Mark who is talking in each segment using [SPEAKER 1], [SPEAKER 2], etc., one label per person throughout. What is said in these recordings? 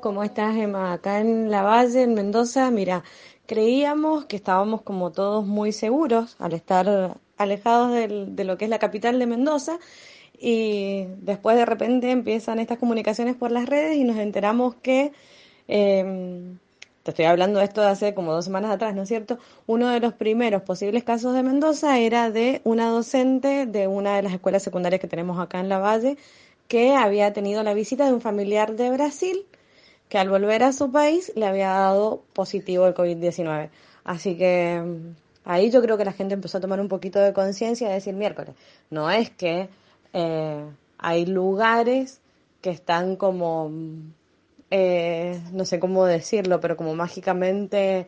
[SPEAKER 1] ¿Cómo estás, Emma? Acá en La Valle, en Mendoza, mira, creíamos que estábamos como todos muy seguros al estar alejados de lo que es la capital de Mendoza y después de repente empiezan estas comunicaciones por las redes y nos enteramos que, eh, te estoy hablando de esto de hace como dos semanas atrás, ¿no es cierto? Uno de los primeros posibles casos de Mendoza era de una docente de una de las escuelas secundarias que tenemos acá en La Valle que había tenido la visita de un familiar de Brasil que al volver a su país le había dado positivo el COVID-19. Así que mm, ahí yo creo que la gente empezó a tomar un poquito de conciencia y a decir miércoles, no es que eh, hay lugares que están como, mm, eh, no sé cómo decirlo, pero como mágicamente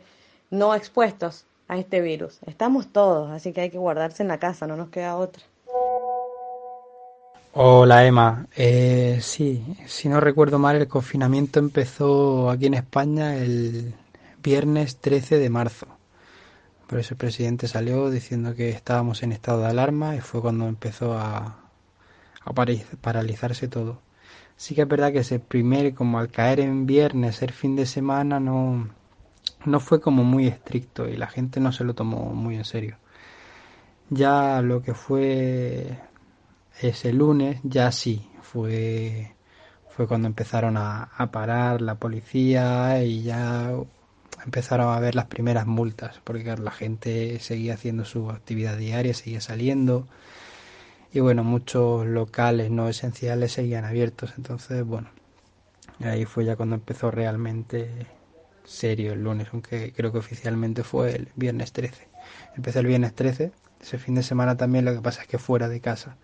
[SPEAKER 1] no expuestos a este virus. Estamos todos, así que hay que guardarse en la casa, no nos queda otra.
[SPEAKER 2] Hola Emma, eh, sí, si no recuerdo mal, el confinamiento empezó aquí en España el viernes 13 de marzo. Por eso el presidente salió diciendo que estábamos en estado de alarma y fue cuando empezó a, paralizarse todo. Sí que es verdad que ese primer, como al caer en viernes, ser fin de semana, no, no fue como muy estricto y la gente no se lo tomó muy en serio. Ya lo que fue ese lunes ya sí, fue, fue cuando empezaron a, a parar la policía y ya empezaron a ver las primeras multas, porque claro, la gente seguía haciendo su actividad diaria, seguía saliendo. Y bueno, muchos locales no esenciales seguían abiertos, entonces bueno, ahí fue ya cuando empezó realmente serio el lunes, aunque creo que oficialmente fue el viernes 13. Empecé el viernes 13, ese fin de semana también, lo que pasa es que fuera de casa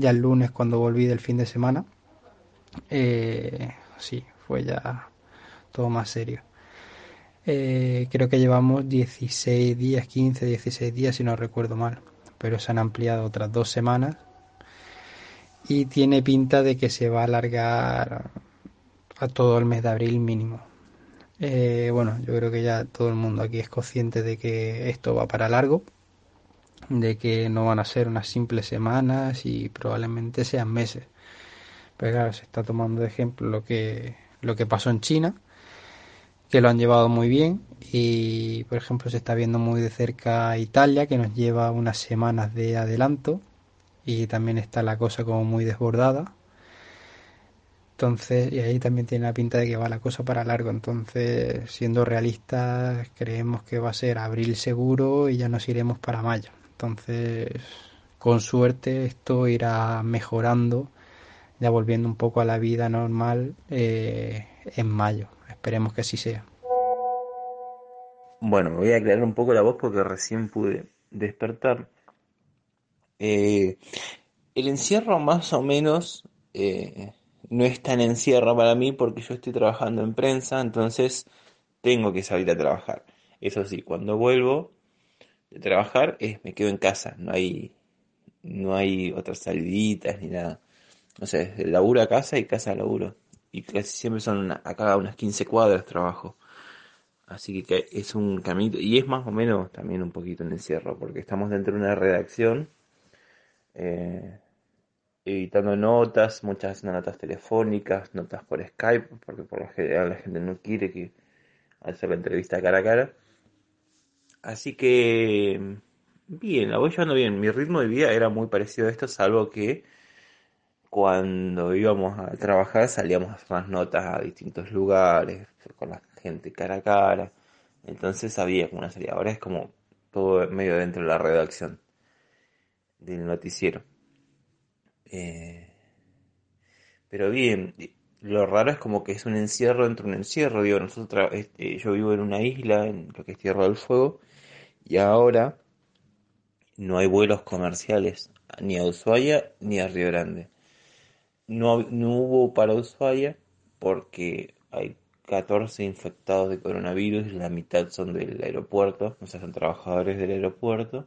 [SPEAKER 2] ya el lunes cuando volví del fin de semana, eh, sí, fue ya todo más serio. Eh, creo que llevamos 16 días, 15, 16 días si no recuerdo mal, pero se han ampliado otras dos semanas y tiene pinta de que se va a alargar a todo el mes de abril mínimo. Eh, bueno, yo creo que ya todo el mundo aquí es consciente de que esto va para largo de que no van a ser unas simples semanas y probablemente sean meses. Pero claro, se está tomando de ejemplo lo que, lo que pasó en China, que lo han llevado muy bien y por ejemplo se está viendo muy de cerca Italia, que nos lleva unas semanas de adelanto y también está la cosa como muy desbordada. Entonces, y ahí también tiene la pinta de que va la cosa para largo. Entonces, siendo realistas, creemos que va a ser abril seguro y ya nos iremos para mayo. Entonces, con suerte esto irá mejorando, ya volviendo un poco a la vida normal eh, en mayo. Esperemos que así sea.
[SPEAKER 3] Bueno, me voy a aclarar un poco la voz porque recién pude despertar. Eh, el encierro más o menos eh, no es tan encierro para mí porque yo estoy trabajando en prensa, entonces tengo que salir a trabajar. Eso sí, cuando vuelvo de trabajar es me quedo en casa, no hay, no hay otras saliditas ni nada. O sea, es laburo a casa y casa a laburo. Y casi siempre son una- acá unas 15 cuadras trabajo. Así que es un camino, y es más o menos también un poquito en encierro, porque estamos dentro de una redacción, eh, editando notas, muchas notas telefónicas, notas por Skype, porque por lo general la gente no quiere que hacer la entrevista cara a cara. Así que, bien, la voy llevando bien. Mi ritmo de vida era muy parecido a esto, salvo que cuando íbamos a trabajar salíamos a hacer las notas a distintos lugares, con la gente cara a cara. Entonces había como una salida. Ahora es como todo medio dentro de la redacción del noticiero. Eh, pero bien, lo raro es como que es un encierro dentro de un encierro. Digo, nosotros, este, yo vivo en una isla, en lo que es Tierra del Fuego, y ahora no hay vuelos comerciales ni a Ushuaia ni a Río Grande. No, no hubo para Ushuaia porque hay 14 infectados de coronavirus la mitad son del aeropuerto, o sea, son trabajadores del aeropuerto.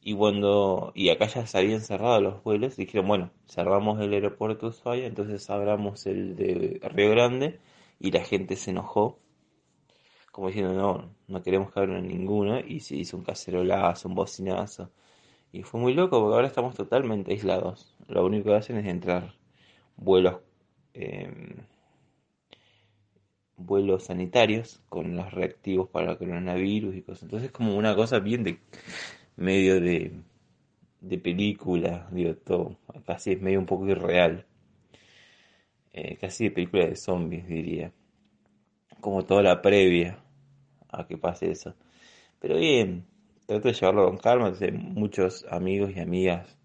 [SPEAKER 3] Y cuando, y acá ya se habían cerrado los vuelos, dijeron, bueno, cerramos el aeropuerto de Ushuaia, entonces abramos el de Río Grande, y la gente se enojó, como diciendo, no, no queremos que abran ninguno, y se hizo un cacerolazo, un bocinazo. Y fue muy loco porque ahora estamos totalmente aislados. Lo único que hacen es entrar vuelos eh, vuelos sanitarios con los reactivos para el coronavirus y cosas. Entonces es como una cosa bien de medio de, de película, digo, todo. Casi es medio un poco irreal. Eh, casi de película de zombies, diría. Como toda la previa a que pase eso. Pero bien, trato de llevarlo con calma. Muchos amigos y amigas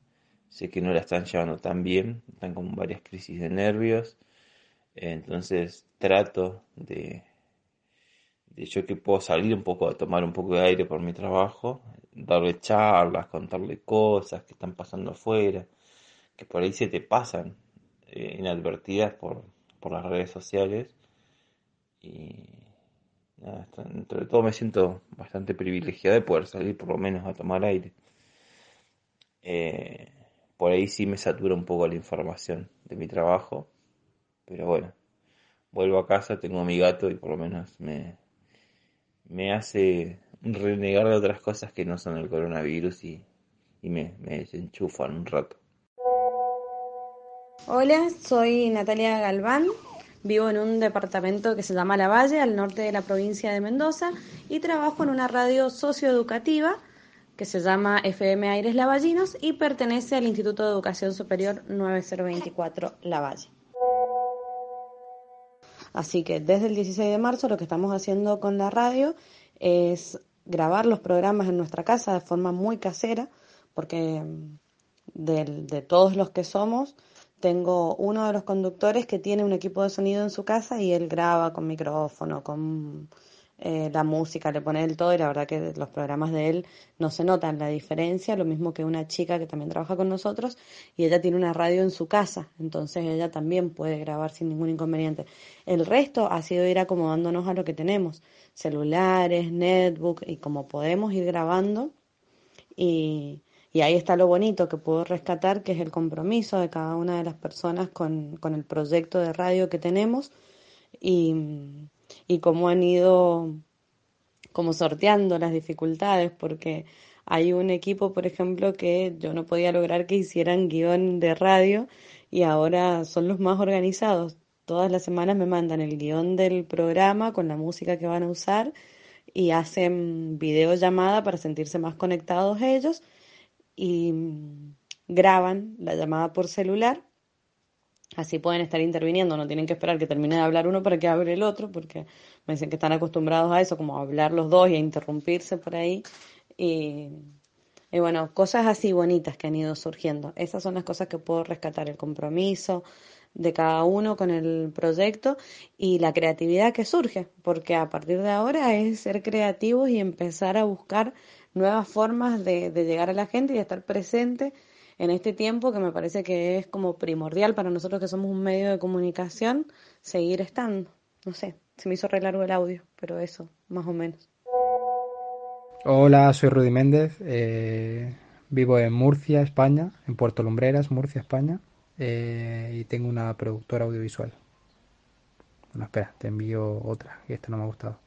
[SPEAKER 3] sé que no la están llevando tan bien. Están con varias crisis de nervios. Entonces trato de yo que puedo salir un poco a tomar un poco de aire por mi trabajo, darle charlas, contarle cosas que están pasando afuera, que por ahí se te pasan eh, inadvertidas por, por las redes sociales. Y nada, entre todo me siento bastante privilegiado de poder salir por lo menos a tomar aire. Eh, por ahí sí me satura un poco la información de mi trabajo pero bueno, vuelvo a casa, tengo a mi gato y por lo menos me, me hace renegar de otras cosas que no son el coronavirus y, y me, me enchufan un rato.
[SPEAKER 1] Hola, soy Natalia Galván. Vivo en un departamento que se llama La Valle, al norte de la provincia de Mendoza, y trabajo en una radio socioeducativa que se llama FM Aires Lavallinos y pertenece al Instituto de Educación Superior 9024 La Valle. Así que desde el 16 de marzo lo que estamos haciendo con la radio es grabar los programas en nuestra casa de forma muy casera, porque mm, de, todos los que somos, tengo uno de los conductores que tiene un equipo de sonido en su casa y él graba con micrófono, con eh, la música, le pone el todo y la verdad que los programas de él no se notan la diferencia, lo mismo que una chica que también trabaja con nosotros y ella tiene una radio en su casa, entonces ella también puede grabar sin ningún inconveniente. El resto ha sido ir acomodándonos a lo que tenemos, celulares, netbook y como podemos ir grabando y, y ahí está lo bonito que puedo rescatar, que es el compromiso de cada una de las personas con, con el proyecto de radio que tenemos y y cómo han ido como sorteando las dificultades, porque hay un equipo, por ejemplo, que yo no podía lograr que hicieran guion de radio y ahora son los más organizados. Todas las semanas me mandan el guion del programa con la música que van a usar y hacen videollamada para sentirse más conectados ellos y graban la llamada por celular Así pueden estar interviniendo, no tienen que esperar que termine de hablar uno para que hable el otro, porque me dicen que están acostumbrados a eso, como a hablar los dos y a interrumpirse por ahí. Y, bueno, cosas así bonitas que han ido surgiendo. Esas son las cosas que puedo rescatar, el compromiso de cada uno con el proyecto y la creatividad que surge, porque a partir de ahora es ser creativos y empezar a buscar nuevas formas de, de llegar a la gente y de estar presente en este tiempo que me parece que es como primordial para nosotros que somos un medio de comunicación, seguir estando. No sé, se me hizo re largo el audio, pero eso, más o menos.
[SPEAKER 2] Hola, soy Rudy Méndez, eh, vivo en Murcia, España, en Puerto Lumbreras, Murcia, España, eh, y tengo una productora audiovisual. Bueno, espera, te envío otra, que esta no me ha gustado.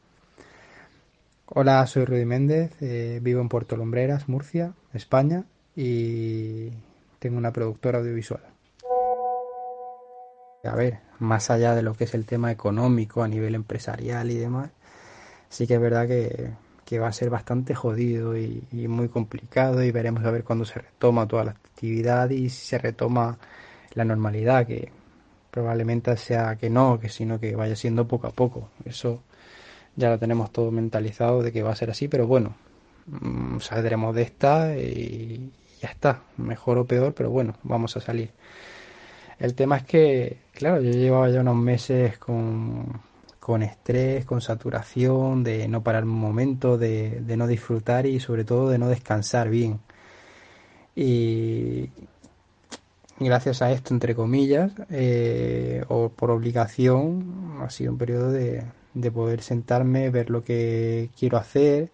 [SPEAKER 2] Hola, soy Rudy Méndez, eh, vivo en Puerto Lumbreras, Murcia, España, y tengo una productora audiovisual. A ver, más allá de lo que es el tema económico a nivel empresarial y demás, sí que es verdad que, va a ser bastante jodido y, muy complicado y veremos a ver cuándo se retoma toda la actividad y si se retoma la normalidad, que probablemente sea que no, que sino que vaya siendo poco a poco. Eso ya lo tenemos todo mentalizado de que va a ser así, pero bueno, mm, saldremos de esta y, ya está, mejor o peor, pero bueno, vamos a salir. El tema es que, claro, yo llevaba ya unos meses con, con estrés, con saturación, de no parar un momento, de, no disfrutar y sobre todo de no descansar bien. Y, gracias a esto, entre comillas, eh, o por obligación, ha sido un periodo de, de poder sentarme, ver lo que quiero hacer,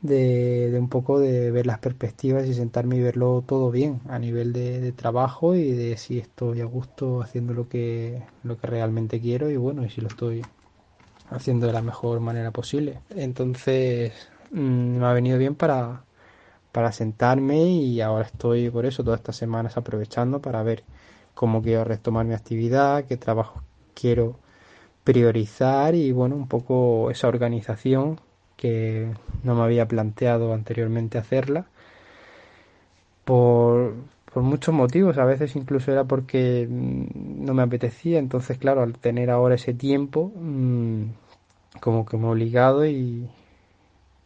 [SPEAKER 2] de, un poco de ver las perspectivas y sentarme y verlo todo bien a nivel de, trabajo y de si estoy a gusto haciendo lo que, lo que realmente quiero y bueno, y si lo estoy haciendo de la mejor manera posible. Entonces mm, me ha venido bien para, para sentarme y ahora estoy por eso todas estas semanas aprovechando para ver cómo quiero retomar mi actividad, qué trabajo quiero priorizar y bueno, un poco esa organización que no me había planteado anteriormente hacerla por, por muchos motivos, a veces incluso era porque mm, no me apetecía, entonces claro, al tener ahora ese tiempo, mm, como que me he obligado y,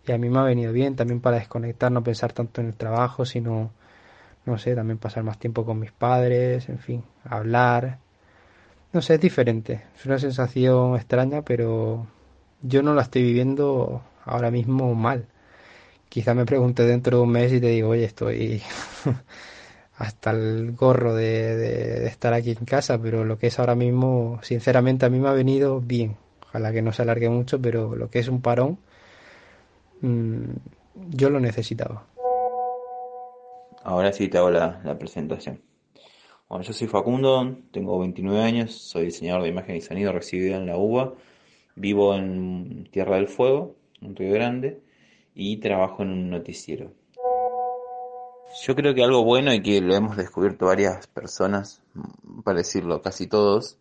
[SPEAKER 2] y a mí me ha venido bien. También para desconectar, no pensar tanto en el trabajo, sino, no sé, también pasar más tiempo con mis padres, en fin, hablar. No sé, es diferente, es una sensación extraña, pero yo no la estoy viviendo ahora mismo mal. Quizá me pregunte dentro de un mes y te digo, oye, estoy hasta el gorro de, estar aquí en casa, pero lo que es ahora mismo, sinceramente, a mí me ha venido bien. Ojalá que no se alargue mucho, pero lo que es un parón, mmm, yo lo necesitaba.
[SPEAKER 3] Ahora sí te hago la, la, presentación. Bueno, yo soy Facundo, tengo 29 años, soy diseñador de imagen y sonido recibido en la UBA, vivo en Tierra del Fuego, en Río Grande, y trabajo en un noticiero. Yo creo que algo bueno y que lo hemos descubierto varias personas, para decirlo casi todos,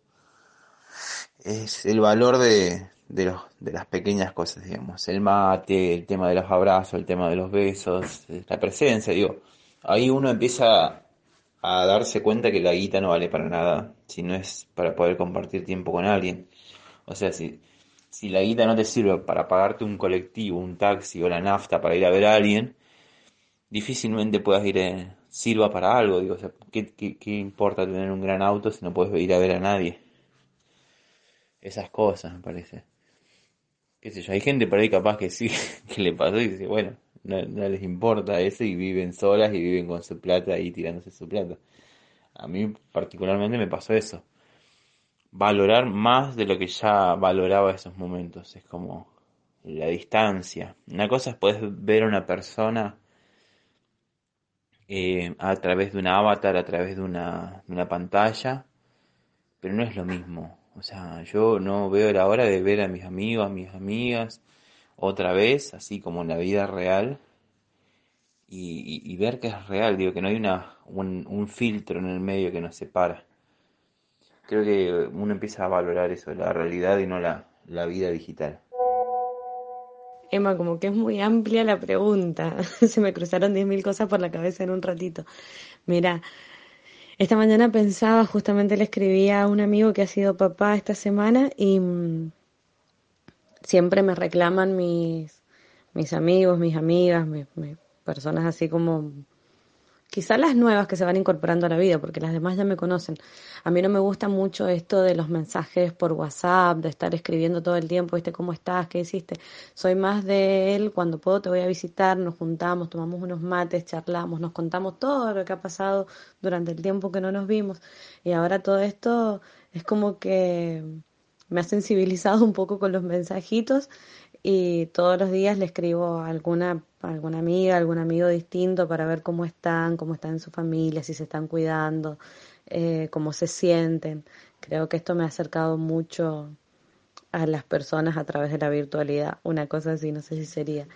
[SPEAKER 3] es el valor de, de, los, de las pequeñas cosas, digamos. El mate, el tema de los abrazos, el tema de los besos, la presencia, digo. Ahí uno empieza a darse cuenta que la guita no vale para nada, si no es para poder compartir tiempo con alguien. O sea, si, si la guita no te sirve para pagarte un colectivo, un taxi o la nafta para ir a ver a alguien, difícilmente puedas ir, eh, sirva para algo. Digo, o sea, ¿qué, qué, ¿qué, importa tener un gran auto si no puedes ir a ver a nadie? Esas cosas, me parece. Qué sé yo, hay gente por ahí capaz que sí, que le pasó y dice, bueno, no, no les importa eso y viven solas y viven con su plata y tirándose su plata. A mí particularmente me pasó eso. Valorar más de lo que ya valoraba esos momentos. Es como la distancia. Una cosa es poder ver a una persona eh, a través de un avatar, a través de una, una pantalla, pero no es lo mismo. O sea, yo no veo la hora de ver a mis amigos, a mis amigas, otra vez, así como en la vida real, y, y, ver que es real, digo, que no hay una, un, un, filtro en el medio que nos separa. Creo que uno empieza a valorar eso, la realidad y no la, la vida digital.
[SPEAKER 1] Emma, como que es muy amplia la pregunta. Se me cruzaron 10.000 cosas por la cabeza en un ratito. Mira, esta mañana pensaba, justamente le escribía a un amigo que ha sido papá esta semana y mmm, siempre me reclaman mis, mis amigos, mis amigas, mis personas así como quizá las nuevas que se van incorporando a la vida, porque las demás ya me conocen. A mí no me gusta mucho esto de los mensajes por WhatsApp, de estar escribiendo todo el tiempo, ¿viste cómo estás? ¿Qué hiciste? Soy más de él, cuando puedo te voy a visitar, nos juntamos, tomamos unos mates, charlamos, nos contamos todo lo que ha pasado durante el tiempo que no nos vimos. Y ahora todo esto es como que me ha sensibilizado un poco con los mensajitos y todos los días le escribo a alguna, a alguna amiga, algún amigo distinto para ver cómo están, cómo están en su familia, si se están cuidando, eh, cómo se sienten. Creo que esto me ha acercado mucho a las personas a través de la virtualidad, una cosa así, no sé si sería.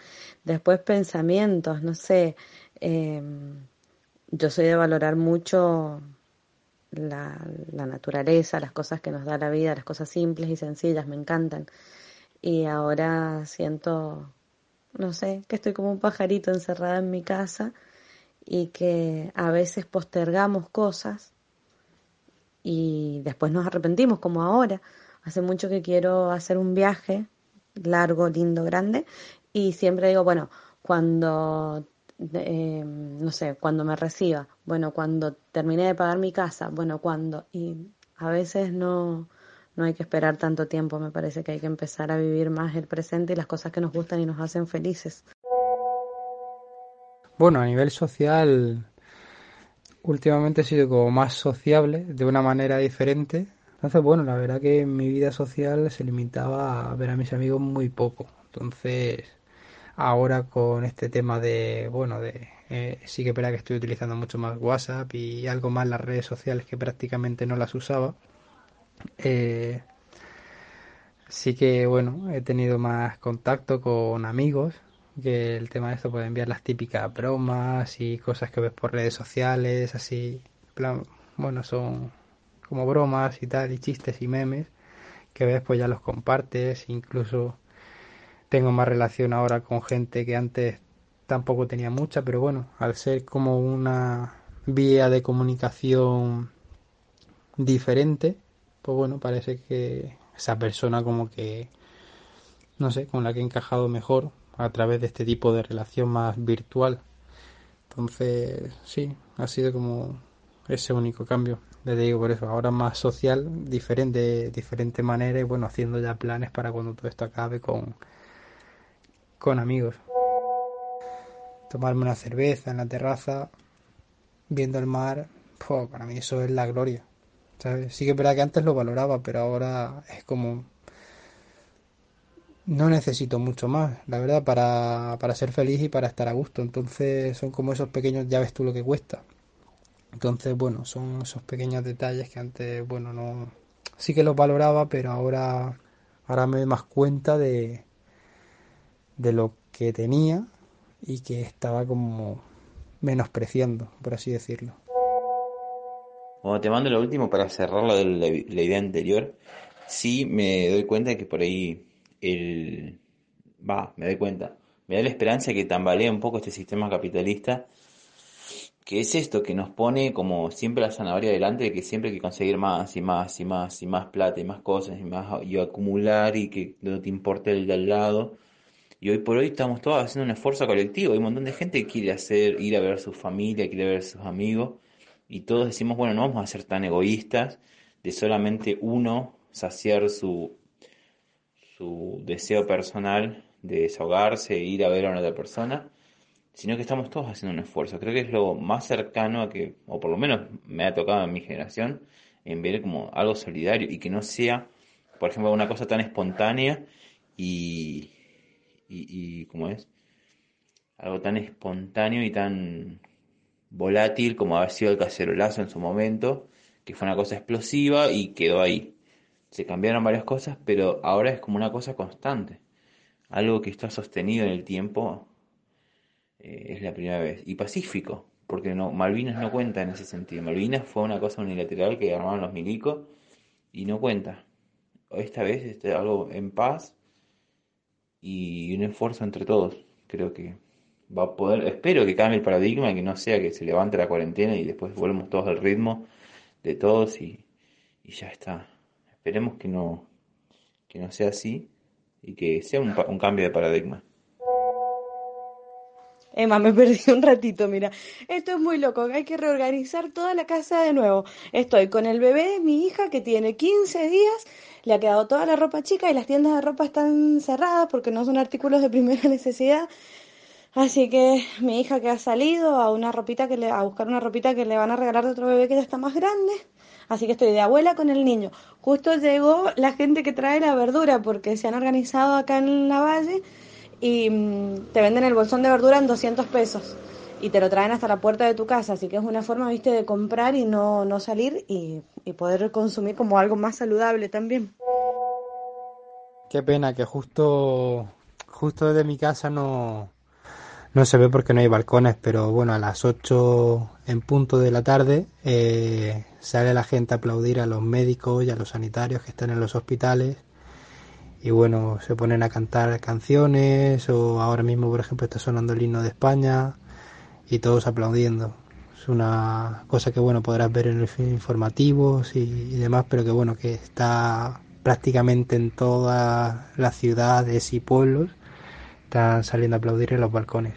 [SPEAKER 1] Después pensamientos, no sé, eh, yo soy de valorar mucho la, la naturaleza, las cosas que nos da la vida, las cosas simples y sencillas, me encantan y ahora siento, no sé, que estoy como un pajarito encerrada en mi casa y que a veces postergamos cosas y después nos arrepentimos, como ahora. Hace mucho que quiero hacer un viaje largo, lindo, grande y siempre digo, bueno, cuando, eh, no sé, cuando me reciba, bueno, cuando termine de pagar mi casa, bueno, cuando, y a veces no, no hay que esperar tanto tiempo, me parece que hay que empezar a vivir más el presente y las cosas que nos gustan y nos hacen felices.
[SPEAKER 2] Bueno, a nivel social, últimamente he sido como más sociable, de una manera diferente. Entonces, bueno, la verdad que mi vida social se limitaba a ver a mis amigos muy poco. Entonces, ahora con este tema de, bueno, de eh, sí que espera que estoy utilizando mucho más WhatsApp y algo más las redes sociales que prácticamente no las usaba eh, sí que, bueno, he tenido más contacto con amigos, que el tema de esto puede enviar las típicas bromas y cosas que ves por redes sociales, así, plan, bueno, son como bromas y tal, y chistes y memes, que ves pues ya los compartes, incluso tengo más relación ahora con gente que antes tampoco tenía mucha, pero bueno, al ser como una vía de comunicación diferente, pues bueno, parece que esa persona como que, no sé, con la que he encajado mejor a través de este tipo de relación más virtual. Entonces, sí, ha sido como ese único cambio. Le digo por eso, ahora más social, diferente, diferente manera y bueno, haciendo ya planes para cuando todo esto acabe con, con amigos. Tomarme una cerveza en la terraza, viendo el mar, para mí eso es la gloria. Sí que es verdad que antes lo valoraba, pero ahora es como... No necesito mucho más, la verdad, para, para ser feliz y para estar a gusto. Entonces son como esos pequeños, ya ves tú lo que cuesta. Entonces, bueno, son esos pequeños detalles que antes, bueno, no... Sí que los valoraba, pero ahora, ahora me doy más cuenta de, de lo que tenía y que estaba como menospreciando, por así decirlo.
[SPEAKER 3] Bueno, te mando lo último para cerrar lo de la, idea anterior. Sí, me doy cuenta de que por ahí el... Va, me doy cuenta. Me da la esperanza de que tambalea un poco este sistema capitalista, que es esto, que nos pone como siempre la zanahoria delante, de que siempre hay que conseguir más y más y más y más plata y más cosas y más y acumular y que no te importe el de al lado. Y hoy por hoy estamos todos haciendo un esfuerzo colectivo. Hay un montón de gente que quiere hacer, ir a ver a su familia, quiere ver a sus amigos y todos decimos, bueno, no vamos a ser tan egoístas de solamente uno saciar su, su deseo personal de desahogarse e ir a ver a una otra persona, sino que estamos todos haciendo un esfuerzo. Creo que es lo más cercano a que, o por lo menos me ha tocado en mi generación, en ver como algo solidario y que no sea, por ejemplo, una cosa tan espontánea y, y, y ¿cómo es? Algo tan espontáneo y tan volátil como había sido el cacerolazo en su momento, que fue una cosa explosiva y quedó ahí. Se cambiaron varias cosas, pero ahora es como una cosa constante. Algo que está sostenido en el tiempo eh, es la primera vez. Y pacífico, porque no, Malvinas no cuenta en ese sentido. Malvinas fue una cosa unilateral que armaron los milicos y no cuenta. Esta vez es algo en paz y un esfuerzo entre todos. Creo que va a poder, espero que cambie el paradigma que no sea que se levante la cuarentena y después volvemos todos al ritmo de todos y, y ya está. Esperemos que no, que no sea así y que sea un, un cambio de paradigma.
[SPEAKER 1] Emma, me perdí un ratito, mira. Esto es muy loco, hay que reorganizar toda la casa de nuevo. Estoy con el bebé, mi hija, que tiene 15 días, le ha quedado toda la ropa chica y las tiendas de ropa están cerradas porque no son artículos de primera necesidad. Así que mi hija que ha salido a una ropita que le, a buscar una ropita que le van a regalar de otro bebé que ya está más grande. Así que estoy de abuela con el niño. Justo llegó la gente que trae la verdura porque se han organizado acá en la valle y mm, te venden el bolsón de verdura en 200 pesos y te lo traen hasta la puerta de tu casa. Así que es una forma, viste, de comprar y no, no salir y, y poder consumir como algo más saludable también.
[SPEAKER 2] Qué pena que justo, justo desde mi casa no, no se ve porque no hay balcones, pero bueno, a las 8 en punto de la tarde eh, sale la gente a aplaudir a los médicos y a los sanitarios que están en los hospitales. Y bueno, se ponen a cantar canciones o ahora mismo, por ejemplo, está sonando el himno de España y todos aplaudiendo. Es una cosa que bueno podrás ver en los informativos y, y demás, pero que bueno que está prácticamente en todas las ciudades y pueblos están saliendo a aplaudir en los balcones.